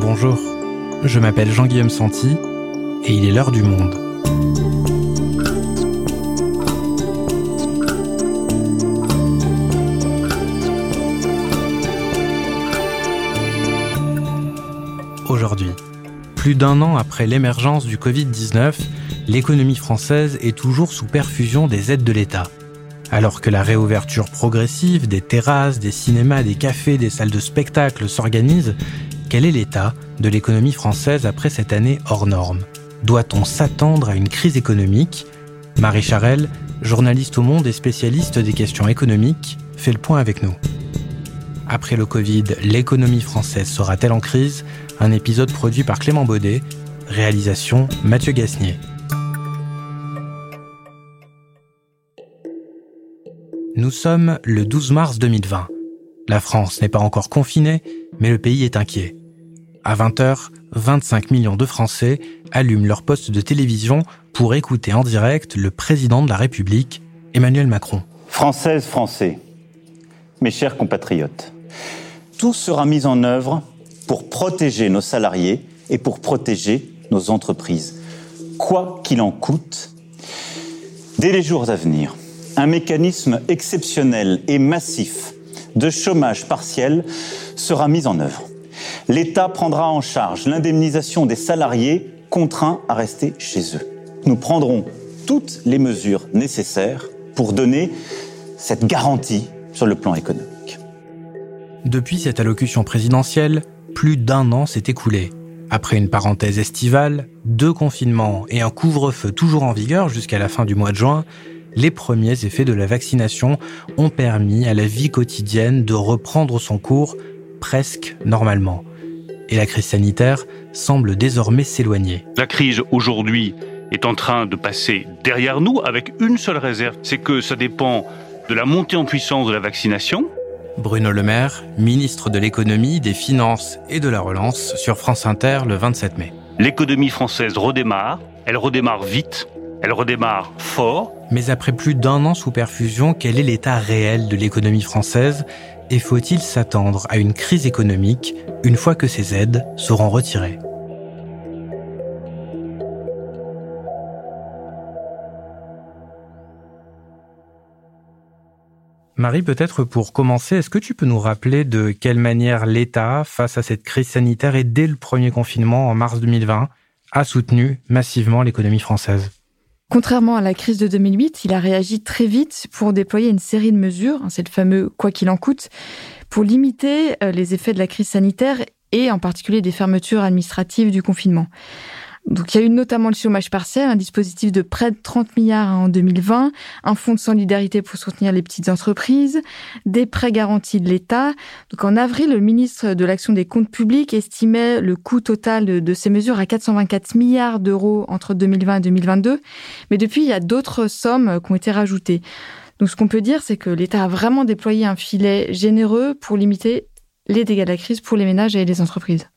Bonjour, je m'appelle Jean-Guillaume Santi et il est l'heure du monde. Aujourd'hui, plus d'un an après l'émergence du Covid-19, l'économie française est toujours sous perfusion des aides de l'État. Alors que la réouverture progressive des terrasses, des cinémas, des cafés, des salles de spectacle s'organise, quel est l'état de l'économie française après cette année hors norme? Doit-on s'attendre à une crise économique? Marie Charelle, journaliste au Monde et spécialiste des questions économiques, fait le point avec nous. Après le Covid, l'économie française sera-t-elle en crise? Un épisode produit par Clément Baudet, réalisation Mathieu Gasnier. Nous sommes le 12 mars 2020. La France n'est pas encore confinée, mais le pays est inquiet. À 20h, 25 millions de Français allument leur poste de télévision pour écouter en direct le président de la République, Emmanuel Macron. Françaises, Français, mes chers compatriotes, tout sera mis en œuvre pour protéger nos salariés et pour protéger nos entreprises, quoi qu'il en coûte. Dès les jours à venir, un mécanisme exceptionnel et massif de chômage partiel sera mis en œuvre l'État prendra en charge l'indemnisation des salariés contraints à rester chez eux. Nous prendrons toutes les mesures nécessaires pour donner cette garantie sur le plan économique. Depuis cette allocution présidentielle, plus d'un an s'est écoulé. Après une parenthèse estivale, deux confinements et un couvre-feu toujours en vigueur jusqu'à la fin du mois de juin, les premiers effets de la vaccination ont permis à la vie quotidienne de reprendre son cours presque normalement et la crise sanitaire semble désormais s'éloigner. La crise aujourd'hui est en train de passer derrière nous avec une seule réserve, c'est que ça dépend de la montée en puissance de la vaccination. Bruno Le Maire, ministre de l'économie, des finances et de la relance sur France Inter le 27 mai. L'économie française redémarre, elle redémarre vite, elle redémarre fort. Mais après plus d'un an sous perfusion, quel est l'état réel de l'économie française? Et faut-il s'attendre à une crise économique une fois que ces aides seront retirées? Marie, peut-être pour commencer, est-ce que tu peux nous rappeler de quelle manière l'État, face à cette crise sanitaire et dès le premier confinement en mars 2020, a soutenu massivement l'économie française? Contrairement à la crise de 2008, il a réagi très vite pour déployer une série de mesures, hein, c'est le fameux quoi qu'il en coûte, pour limiter euh, les effets de la crise sanitaire et en particulier des fermetures administratives du confinement. Donc, il y a eu notamment le chômage partiel, un dispositif de près de 30 milliards en 2020, un fonds de solidarité pour soutenir les petites entreprises, des prêts garantis de l'État. Donc, en avril, le ministre de l'Action des comptes publics estimait le coût total de, ces mesures à 424 milliards d'euros entre 2020 et 2022. Mais depuis, il y a d'autres sommes qui ont été rajoutées. Donc, ce qu'on peut dire, c'est que l'État a vraiment déployé un filet généreux pour limiter les dégâts de la crise pour les ménages et les entreprises.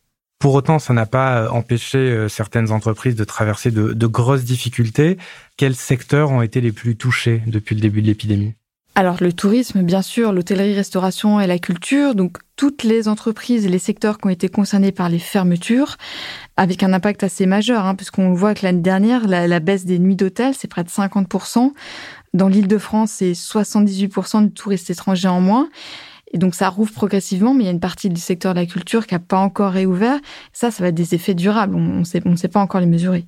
Pour autant, ça n'a pas euh, empêché euh, certaines entreprises de traverser de, grosses difficultés. Quels secteurs ont été les plus touchés depuis le début de l'épidémie? Alors le tourisme, bien sûr, l'hôtellerie, restauration et la culture, donc toutes les entreprises et les secteurs qui ont été concernés par les fermetures, avec un impact assez majeur, hein, puisqu'on voit que l'année dernière, la, la, baisse des nuits d'hôtel, c'est près de 50%. Dans l'île de France, c'est 78% de touristes étrangers en moins. Et donc ça rouvre progressivement, mais il y a une partie du secteur de la culture qui n'a pas encore réouvert. Ça, ça va être des effets durables. On ne sait, on sait pas encore les mesurer.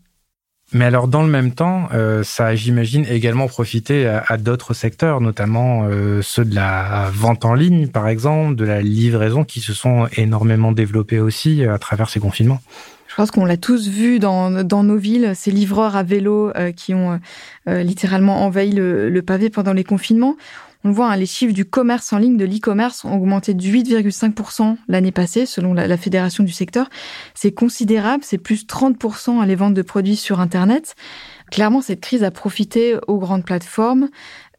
Mais alors, dans le même temps, euh, ça a, j'imagine, également profité à, d'autres secteurs, notamment euh, ceux de la vente en ligne, par exemple, de la livraison, qui se sont énormément développés aussi euh, à travers ces confinements. Je pense qu'on l'a tous vu dans, dans nos villes, ces livreurs à vélo qui ont littéralement envahi le, le pavé pendant les confinements. On voit, hein, les chiffres du commerce en ligne, de l'e-commerce, ont augmenté de 8,5% l'année passée, selon la, fédération du secteur. C'est considérable, c'est plus 30% à les ventes de produits sur Internet. Clairement, cette crise a profité aux grandes plateformes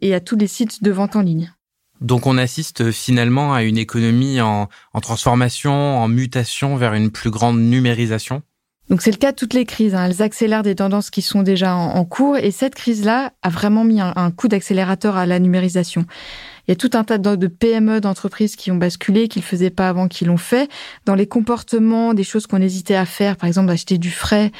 et à tous les sites de vente en ligne. Donc on assiste finalement à une économie en transformation, en mutation vers une plus grande numérisation? Donc c'est le cas de toutes les crises. Hein. Elles accélèrent des tendances qui sont déjà en, cours et cette crise-là a vraiment mis un, coup d'accélérateur à la numérisation. Il y a tout un tas de PME d'entreprises qui ont basculé, qui le faisaient pas avant, qui l'ont fait. Dans les comportements, des choses qu'on hésitait à faire, par exemple acheter du frais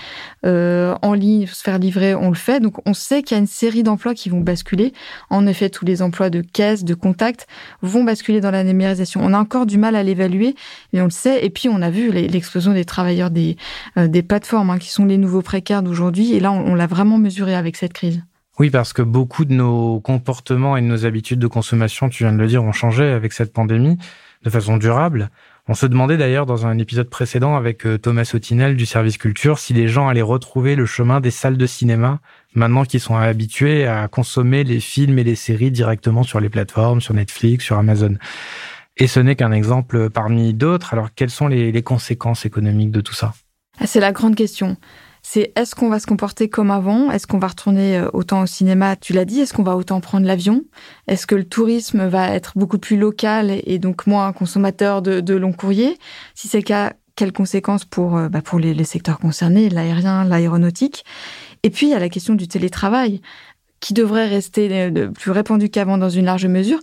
euh, en ligne, se faire livrer, on le fait. Donc on sait qu'il y a une série d'emplois qui vont basculer. En effet, tous les emplois de caisse, de contact vont basculer dans la numérisation. On a encore du mal à l'évaluer, mais on le sait. Et puis on a vu l'explosion des travailleurs des, euh, des plateformes, hein, qui sont les nouveaux précaires d'aujourd'hui. Et là, on l'a vraiment mesuré avec cette crise. Oui, parce que beaucoup de nos comportements et de nos habitudes de consommation, tu viens de le dire, ont changé avec cette pandémie de façon durable. On se demandait d'ailleurs dans un épisode précédent avec euh, Thomas Sautinel du service culture si les gens allaient retrouver le chemin des salles de cinéma maintenant qu'ils sont habitués à consommer les films et les séries directement sur les plateformes, sur Netflix, sur Amazon. Et ce n'est qu'un exemple parmi d'autres. Alors quelles sont les, conséquences économiques de tout ça? Ah, C'est la grande question c'est est-ce qu'on va se comporter comme avant? Est-ce qu'on va retourner euh, autant au cinéma? Tu l'as dit, est-ce qu'on va autant prendre l'avion? Est-ce que le tourisme va être beaucoup plus local et donc moins consommateur de, long courrier Si c'est le cas, quelles conséquences pour, euh, bah, pour les, les secteurs concernés, l'aérien, l'aéronautique? Et puis, il y a la question du télétravail qui devrait rester euh, plus répandu qu'avant dans une large mesure.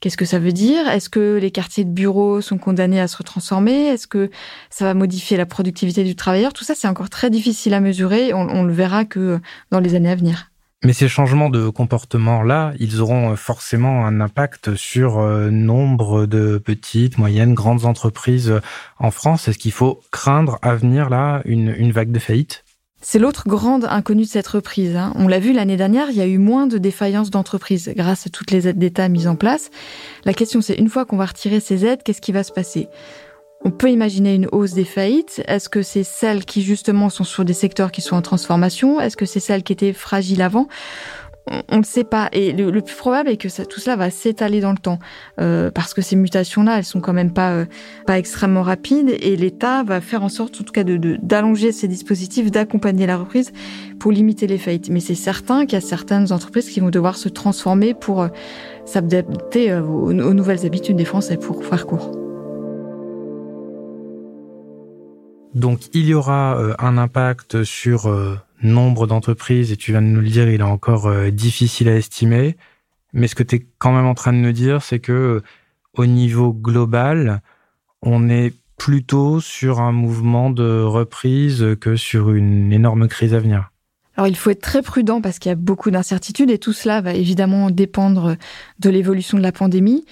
Qu'est-ce que ça veut dire? Est-ce que les quartiers de bureaux sont condamnés à se transformer Est-ce que ça va modifier la productivité du travailleur? Tout ça, c'est encore très difficile à mesurer. On, on le verra que dans les années à venir. Mais ces changements de comportement-là, ils auront forcément un impact sur euh, nombre de petites, moyennes, grandes entreprises en France. Est-ce qu'il faut craindre à venir là une, une vague de faillite? C'est l'autre grande inconnue de cette reprise. Hein. On l'a vu l'année dernière, il y a eu moins de défaillances d'entreprises grâce à toutes les aides d'État mises en place. La question c'est, une fois qu'on va retirer ces aides, qu'est-ce qui va se passer? On peut imaginer une hausse des faillites. Est-ce que c'est celles qui justement sont sur des secteurs qui sont en transformation? Est-ce que c'est celles qui étaient fragiles avant? On ne sait pas. Et le, plus probable est que tout cela va s'étaler dans le temps, euh, parce que ces mutations-là, elles sont quand même pas euh, pas extrêmement rapides, et l'État va faire en sorte, en tout cas, de d'allonger ces dispositifs, d'accompagner la reprise pour limiter les faillites. Mais c'est certain qu'il y a certaines entreprises qui vont devoir se transformer pour euh, s'adapter aux, aux nouvelles habitudes des Français, pour faire court. Donc il y aura un impact sur nombre d'entreprises, et tu viens de nous le dire, il est encore euh, difficile à estimer. Mais ce que tu es quand même en train de nous dire, c'est que euh, au niveau global, on est plutôt sur un mouvement de reprise que sur une énorme crise à venir. Alors il faut être très prudent parce qu'il y a beaucoup d'incertitudes et tout cela va évidemment dépendre de l'évolution de la pandémie.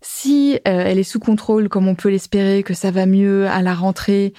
Si euh, elle est sous contrôle, comme on peut l'espérer, que ça va mieux à la rentrée,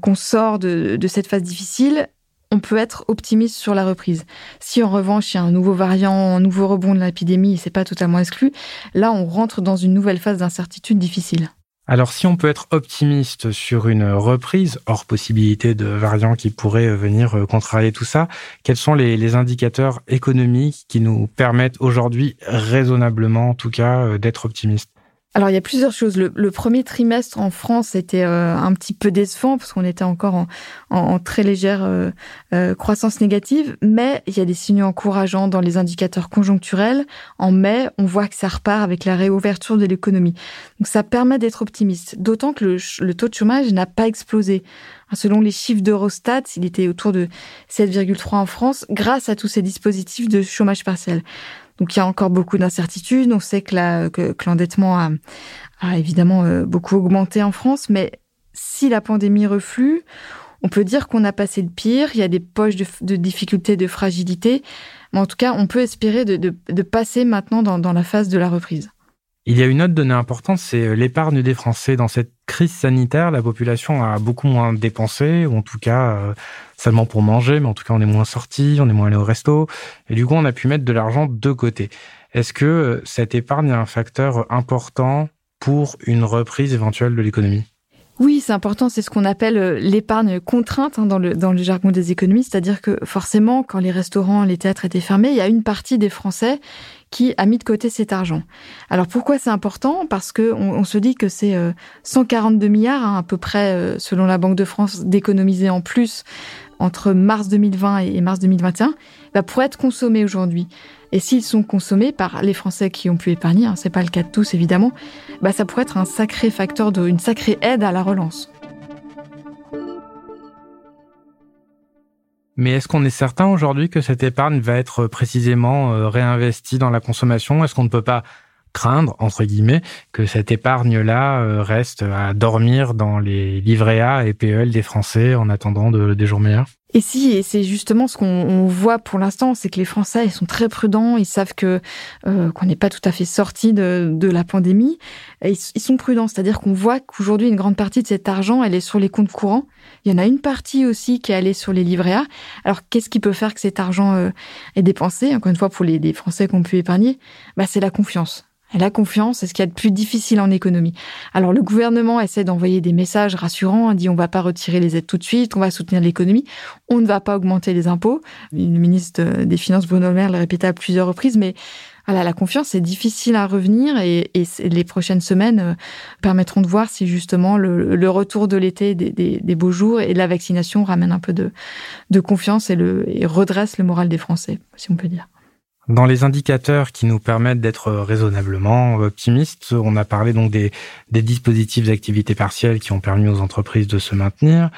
qu'on sort de, de, cette phase difficile, on peut être optimiste sur la reprise. Si en revanche il y a un nouveau variant, un nouveau rebond de l'épidémie, c'est pas totalement exclu, là on rentre dans une nouvelle phase d'incertitude difficile. Alors si on peut être optimiste sur une reprise, hors possibilité de variants qui pourraient venir euh, contrarier tout ça, quels sont les, indicateurs économiques qui nous permettent aujourd'hui raisonnablement en tout cas euh, d'être optimistes alors il y a plusieurs choses. Le, premier trimestre en France était euh, un petit peu décevant parce qu'on était encore en, très légère euh, euh, croissance négative, mais il y a des signaux encourageants dans les indicateurs conjoncturels. En mai, on voit que ça repart avec la réouverture de l'économie. Donc ça permet d'être optimiste, d'autant que le, le taux de chômage n'a pas explosé. Selon les chiffres d'Eurostat, il était autour de 7,3 en France grâce à tous ces dispositifs de chômage partiel. Donc il y a encore beaucoup d'incertitudes. On sait que, l'endettement a, évidemment euh, beaucoup augmenté en France, mais si la pandémie reflue, on peut dire qu'on a passé le pire. Il y a des poches de, difficultés, de fragilité, mais en tout cas, on peut espérer de, passer maintenant dans la phase de la reprise. Il y a une autre donnée importante, c'est euh, l'épargne des Français. Dans cette crise sanitaire, la population a beaucoup moins dépensé, ou en tout cas euh, seulement pour manger, mais en tout cas on est moins sorti, on est moins allé au resto, et du coup on a pu mettre de l'argent de côté. Est-ce que euh, cette épargne est un facteur important pour une reprise éventuelle de l'économie? Oui, c'est important, c'est ce qu'on appelle euh, l'épargne contrainte hein, dans, le, jargon des économistes, c'est-à-dire que forcément, quand les restaurants, les théâtres étaient fermés, il y a une partie des Français qui a mis de côté cet argent. Alors pourquoi c'est important? Parce que on, se dit que c'est 142 euh, milliards hein, à peu près, euh, selon la Banque de France, d'économiser en plus entre mars 2020 et mars 2021, bah, pour être consommés aujourd'hui. Et s'ils sont consommés par les Français qui ont pu épargner, hein, c'est pas le cas de tous évidemment, bah ça pourrait être un sacré facteur de, une sacrée aide à la relance. Mais est-ce qu'on est certain aujourd'hui que cette épargne va être précisément euh, réinvestie dans la consommation? Est-ce qu'on ne peut pas craindre, entre guillemets, que cette épargne-là euh, reste à dormir dans les livrets A et PEL des Français en attendant de, des jours meilleurs? Et si, et c'est justement ce qu'on voit pour l'instant, c'est que les Français, ils sont très prudents, ils savent que euh, qu'on n'est pas tout à fait sorti de, de la pandémie, et ils, sont prudents, c'est-à-dire qu'on voit qu'aujourd'hui une grande partie de cet argent, elle est sur les comptes courants. Il y en a une partie aussi qui est allée sur les livrets. Alors qu'est-ce qui peut faire que cet argent euh, est dépensé? Encore une fois, pour les, les Français qu'on peut épargner, bah c'est la confiance. La confiance, c'est ce qu'il y a de plus difficile en économie. Alors le gouvernement essaie d'envoyer des messages rassurants, dit on va pas retirer les aides tout de suite, on va soutenir l'économie, on ne va pas augmenter les impôts. Le ministre des Finances Bruno Le Maire l'a répété à plusieurs reprises, mais voilà, la confiance c'est difficile à revenir et, les prochaines semaines euh, permettront de voir si justement le, retour de l'été des, beaux jours et la vaccination ramène un peu de, confiance et, le, et redresse le moral des Français, si on peut dire. Dans les indicateurs qui nous permettent d'être raisonnablement optimistes, on a parlé donc des, dispositifs d'activité partielle qui ont permis aux entreprises de se maintenir.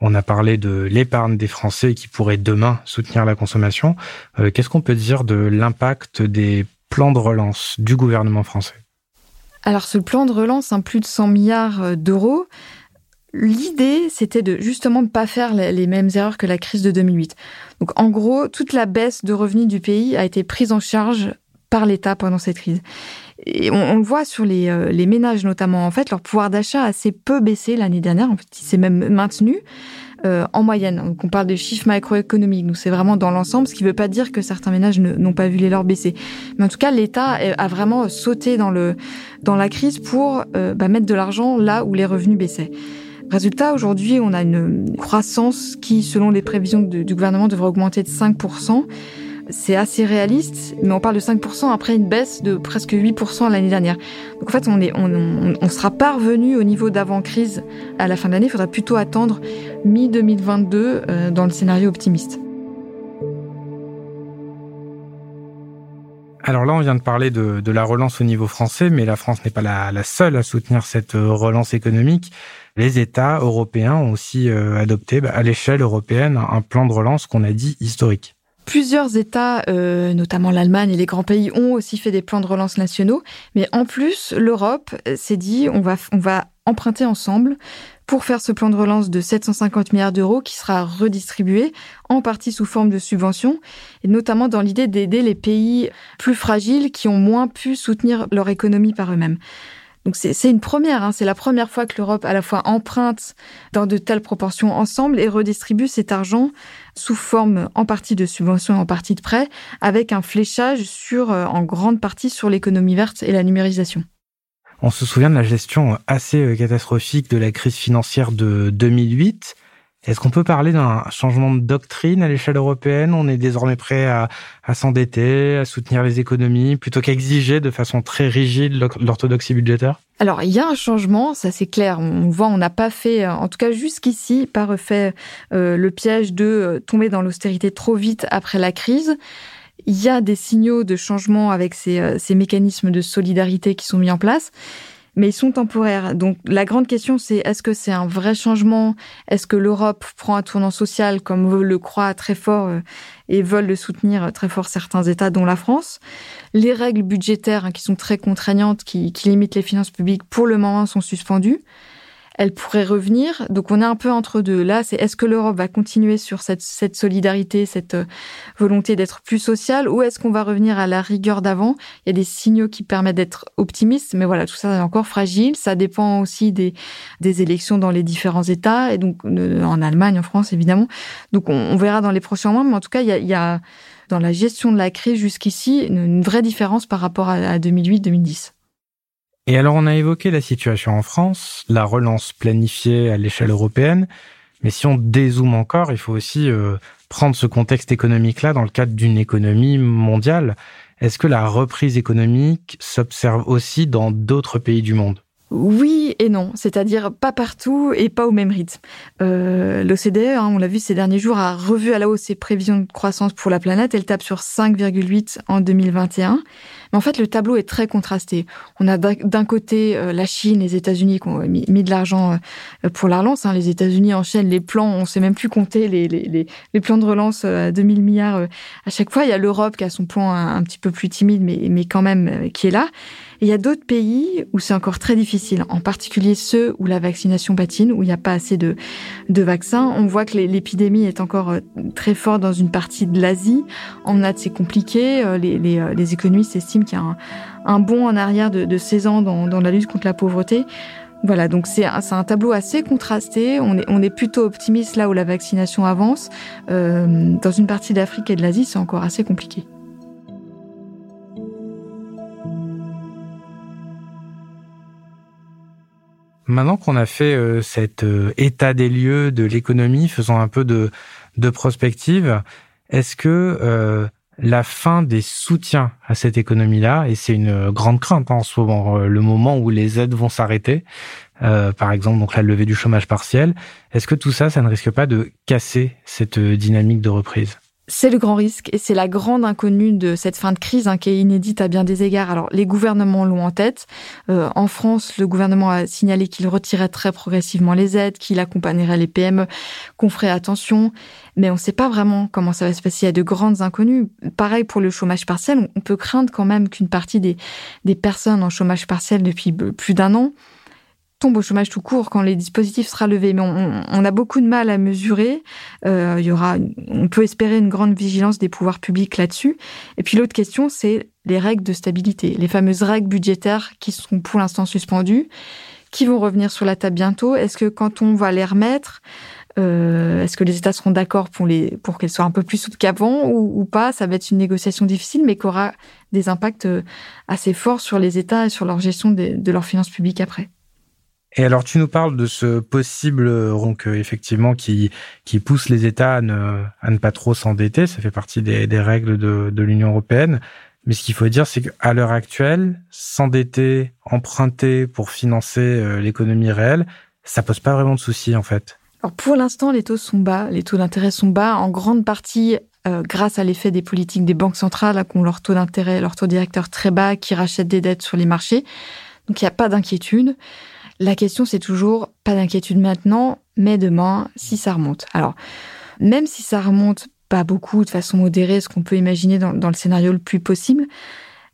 On a parlé de l'épargne des Français qui pourrait demain soutenir la consommation. Euh, qu'est-ce qu'on peut dire de l'impact des plans de relance du gouvernement français? Alors ce plan de relance, un plus de 100 milliards d'euros, L'idée, c'était de justement ne pas faire les mêmes erreurs que la crise de 2008. Donc en gros, toute la baisse de revenus du pays a été prise en charge par l'État pendant cette crise. Et on, le voit sur les, euh, les, ménages notamment. En fait, leur pouvoir d'achat a assez peu baissé l'année dernière. En fait, il s'est même maintenu euh, en moyenne. Donc on parle de chiffres macroéconomiques. Nous, c'est vraiment dans l'ensemble, ce qui ne veut pas dire que certains ménages n'ont pas vu les leurs baisser. Mais en tout cas, l'État a vraiment sauté dans, le, dans la crise pour euh, bah, mettre de l'argent là où les revenus baissaient. Résultat, aujourd'hui, on a une croissance qui, selon les prévisions du gouvernement, devrait augmenter de 5%. C'est assez réaliste, mais on parle de 5% après une baisse de presque 8% l'année dernière. Donc en fait, on on, sera pas revenu au niveau d'avant-crise à la fin de l'année. Il faudra plutôt attendre mi-2022 euh, dans le scénario optimiste. Alors là, on vient de parler de, la relance au niveau français, mais la France n'est pas la seule à soutenir cette relance économique les États européens ont aussi euh, adopté bah, à l'échelle européenne un plan de relance qu'on a dit historique. Plusieurs États, euh, notamment l'Allemagne et les grands pays, ont aussi fait des plans de relance nationaux. Mais en plus, l'Europe euh, s'est dit on va, on va emprunter ensemble pour faire ce plan de relance de 750 milliards d'euros qui sera redistribué en partie sous forme de subventions, et notamment dans l'idée d'aider les pays plus fragiles qui ont moins pu soutenir leur économie par eux-mêmes. Donc c'est une première, hein. c'est la première fois que l'Europe à la fois emprunte dans de telles proportions ensemble et redistribue cet argent sous forme en partie de subventions et en partie de prêts, avec un fléchage sur, euh, en grande partie sur l'économie verte et la numérisation. On se souvient de la gestion assez euh, catastrophique de la crise financière de 2008. Est-ce qu'on peut parler d'un changement de doctrine à l'échelle européenne? On est désormais prêt à, s'endetter, à soutenir les économies, plutôt qu'exiger de façon très rigide l'orthodoxie budgétaire? Alors, il y a un changement, ça c'est clair. On voit, on n'a pas fait, en tout cas jusqu'ici, pas refait euh, le piège de euh, tomber dans l'austérité trop vite après la crise. Il y a des signaux de changement avec ces, euh, ces mécanismes de solidarité qui sont mis en place mais ils sont temporaires. Donc la grande question, c'est est-ce que c'est un vrai changement? Est-ce que l'Europe prend un tournant social comme le croit très fort euh, et veulent le soutenir très fort certains États, dont la France? Les règles budgétaires hein, qui sont très contraignantes, qui limitent les finances publiques, pour le moment sont suspendues elle pourrait revenir. Donc on est un peu entre deux. Là, c'est est-ce que l'Europe va continuer sur cette, cette solidarité, cette euh, volonté d'être plus sociale, ou est-ce qu'on va revenir à la rigueur d'avant? Il y a des signaux qui permettent d'être optimiste, mais voilà, tout ça est encore fragile. Ça dépend aussi des, des élections dans les différents États, et donc en Allemagne, en France, évidemment. Donc on, verra dans les prochains mois, mais en tout cas, il y a, il y a dans la gestion de la crise jusqu'ici une, vraie différence par rapport à, à 2008-2010. Et alors on a évoqué la situation en France, la relance planifiée à l'échelle européenne, mais si on dézoome encore, il faut aussi euh, prendre ce contexte économique-là dans le cadre d'une économie mondiale. Est-ce que la reprise économique s'observe aussi dans d'autres pays du monde? Oui et non, c'est-à-dire pas partout et pas au même rythme. Euh, L'OCDE, hein, on l'a vu ces derniers jours, a revu à la hausse ses prévisions de croissance pour la planète. Elle tape sur 5,8 en 2021. Mais en fait, le tableau est très contrasté. On a d'un côté euh, la Chine, les États-Unis qui ont mis, de l'argent euh, pour la relance. Hein. Les États-Unis enchaînent les plans, on sait même plus compter les, plans de relance à 2000 milliards à chaque fois. Il y a l'Europe qui a son plan un, un, petit peu plus timide, mais, mais quand même qui est là. Il y a d'autres pays où c'est encore très difficile, en particulier ceux où la vaccination patine, où il n'y a pas assez de, de vaccins. On voit que l'épidémie est encore euh, très forte dans une partie de l'Asie. En Inde, c'est compliqué. Euh, les, les, les, économistes estiment qu'il y a un, un, bond en arrière de, de 16 ans dans, dans la lutte contre la pauvreté. Voilà, donc c'est un, un, tableau assez contrasté. On est, on est, plutôt optimiste là où la vaccination avance. Euh, dans une partie d'Afrique et de l'Asie, c'est encore assez compliqué. Maintenant qu'on a fait euh, cet euh, état des lieux de l'économie, faisant un peu de, de prospective, est-ce que euh, la fin des soutiens à cette économie-là, et c'est une grande crainte hein, en ce moment, le moment où les aides vont s'arrêter, par exemple donc la levée du chômage partiel, est-ce que tout ça, ça ne risque pas de casser cette dynamique de reprise? C'est le grand risque et c'est la grande inconnue de cette fin de crise hein, qui est inédite à bien des égards. Alors les gouvernements l'ont en tête. Euh, en France, le gouvernement a signalé qu'il retirait très progressivement les aides, qu'il accompagnerait les PME, qu'on ferait attention. Mais on ne sait pas vraiment comment ça va se passer. Il y a de grandes inconnues. Pareil pour le chômage partiel. On peut craindre quand même qu'une partie des, des personnes en chômage partiel depuis plus d'un an tombe au chômage tout court quand les dispositifs sera levé. Mais on, a beaucoup de mal à mesurer. Euh, il y aura, on peut espérer une grande vigilance des pouvoirs publics là-dessus. Et puis l'autre question, c'est les règles de stabilité, les fameuses règles budgétaires qui sont pour l'instant suspendues, qui vont revenir sur la table bientôt. Est-ce que quand on va les remettre, euh, Est-ce que les États seront d'accord pour, pour qu'elles soient un peu plus souples qu'avant ou, ou, pas? Ça va être une négociation difficile, mais qui aura des impacts euh, assez forts sur les États et sur leur gestion de, de leurs finances publiques après. Et alors, tu nous parles de ce possible donc euh, effectivement qui qui pousse les États à ne, à ne pas trop s'endetter. Ça fait partie des, des règles de, de l'Union européenne. Mais ce qu'il faut dire, c'est qu'à l'heure actuelle, s'endetter, emprunter pour financer euh, l'économie réelle, ça pose pas vraiment de soucis en fait. Alors pour l'instant, les taux sont bas, les taux d'intérêt sont bas, en grande partie euh, grâce à l'effet des politiques des banques centrales qui ont leur taux d'intérêt, leur taux directeur très bas, qui rachètent des dettes sur les marchés. Donc il n'y a pas d'inquiétude. La question, c'est toujours pas d'inquiétude maintenant, mais demain, si ça remonte. Alors, même si ça remonte pas beaucoup, de façon modérée, ce qu'on peut imaginer dans, le scénario le plus possible,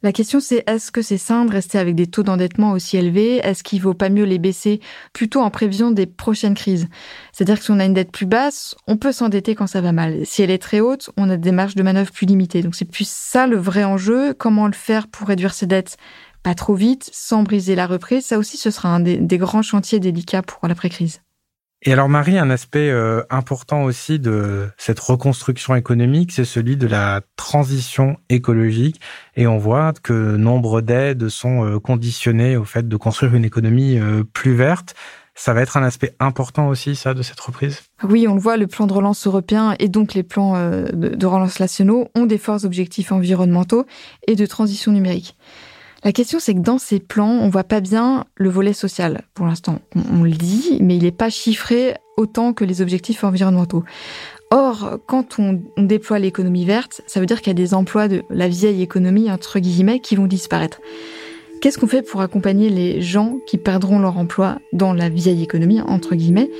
la question c'est est-ce que c'est sain de rester avec des taux d'endettement aussi élevés? Est-ce qu'il vaut pas mieux les baisser plutôt en prévision des prochaines crises? C'est-à-dire que si on a une dette plus basse, on peut s'endetter quand ça va mal. Si elle est très haute, on a des marges de manœuvre plus limitées. Donc c'est plus ça le vrai enjeu. Comment le faire pour réduire ses dettes pas trop vite, sans briser la reprise. Ça aussi, ce sera un des, grands chantiers délicats pour l'après-crise. Et alors Marie, un aspect euh, important aussi de cette reconstruction économique, c'est celui de la transition écologique. Et on voit que nombre d'aides sont euh, conditionnées au fait de construire une économie euh, plus verte. Ça va être un aspect important aussi, ça, de cette reprise? Oui, on le voit, le plan de relance européen et donc les plans de relance nationaux ont des forts objectifs environnementaux et de transition numérique. La question, c'est que dans ces plans, on voit pas bien le volet social. Pour l'instant, on, le dit, mais il n'est pas chiffré autant que les objectifs environnementaux. Or, quand on, déploie l'économie verte, ça veut dire qu'il y a des emplois de la vieille économie, entre guillemets, qui vont disparaître. Qu'est-ce qu'on fait pour accompagner les gens qui perdront leur emploi dans la vieille économie, entre guillemets?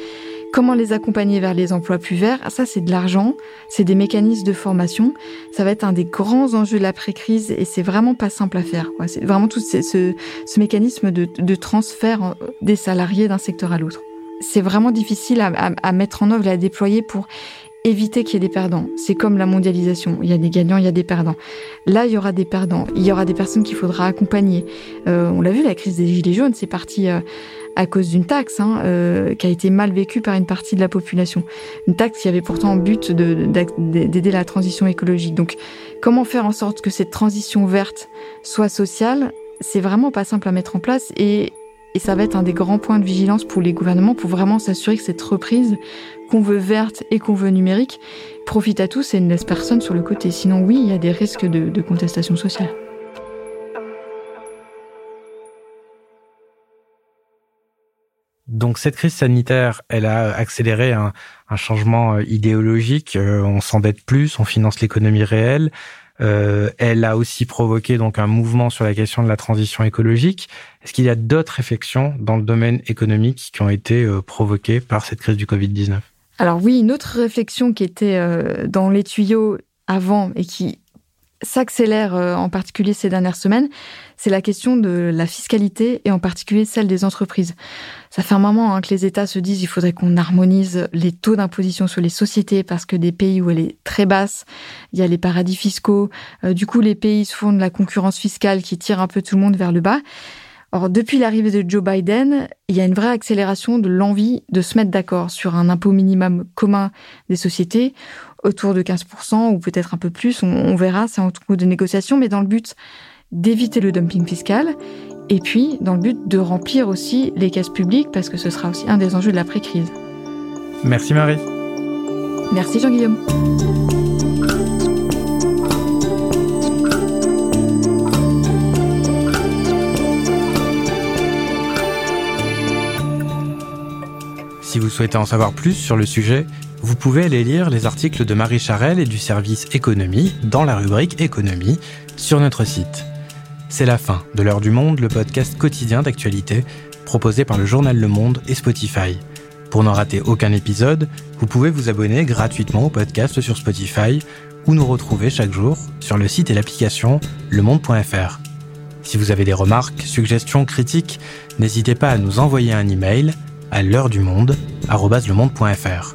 Comment les accompagner vers les emplois plus verts Ça, c'est de l'argent, c'est des mécanismes de formation. Ça va être un des grands enjeux de l'après-crise et c'est vraiment pas simple à faire. C'est vraiment tout ce, ce, mécanisme de, de, transfert euh, des salariés d'un secteur à l'autre. C'est vraiment difficile à, à, à, mettre en œuvre et à déployer pour éviter qu'il y ait des perdants. C'est comme la mondialisation. Il y a des gagnants, il y a des perdants. Là, il y aura des perdants. Il y aura des personnes qu'il faudra accompagner. Euh, on l'a vu, la crise des Gilets jaunes, c'est parti euh, à cause d'une taxe hein, euh, qui a été mal vécue par une partie de la population. Une taxe qui avait pourtant en but d'aider la transition écologique. Donc, comment faire en sorte que cette transition verte soit sociale? C'est vraiment pas simple à mettre en place et ça va être un des grands points de vigilance pour les gouvernements pour vraiment s'assurer que cette reprise, qu'on veut verte et qu'on veut numérique, profite à tous et ne laisse personne sur le côté. Sinon, oui, il y a des risques de contestation sociale. Donc cette crise sanitaire, elle a accéléré un, changement euh, idéologique. Euh, on s'endette plus, on finance l'économie réelle. Euh, elle a aussi provoqué donc un mouvement sur la question de la transition écologique. Est-ce qu'il y a d'autres réflexions dans le domaine économique qui ont été provoquées par cette crise du Covid-19 Alors oui, une autre réflexion qui était dans les tuyaux avant et qui s'accélère euh, en particulier ces dernières semaines, c'est la question de la fiscalité et en particulier celle des entreprises. Ça fait un moment hein, que les États se disent il faudrait qu'on harmonise les taux d'imposition sur les sociétés parce que des pays où elle est très basse, il y a les paradis fiscaux. Euh, du coup, les pays se font de la concurrence fiscale qui tire un peu tout le monde vers le bas. Or, depuis l'arrivée de Joe Biden, il y a une vraie accélération de l'envie de se mettre d'accord sur un impôt minimum commun des sociétés, autour de 15% ou peut-être un peu plus, on, verra, c'est en cours de négociation, mais dans le but d'éviter le dumping fiscal et puis dans le but de remplir aussi les caisses publiques parce que ce sera aussi un des enjeux de l'après-crise. Merci Marie. Merci Jean-Guillaume. Si vous souhaitez en savoir plus sur le sujet, vous pouvez aller lire les articles de Marie Charelle et du service économie dans la rubrique économie sur notre site. C'est la fin de l'heure du monde, le podcast quotidien d'actualité proposé par le journal Le Monde et Spotify. Pour n'en rater aucun épisode, vous pouvez vous abonner gratuitement au podcast sur Spotify ou nous retrouver chaque jour sur le site et l'application lemonde.fr. Si vous avez des remarques, suggestions, critiques, n'hésitez pas à nous envoyer un email à l'heure du monde, @lemonde.fr.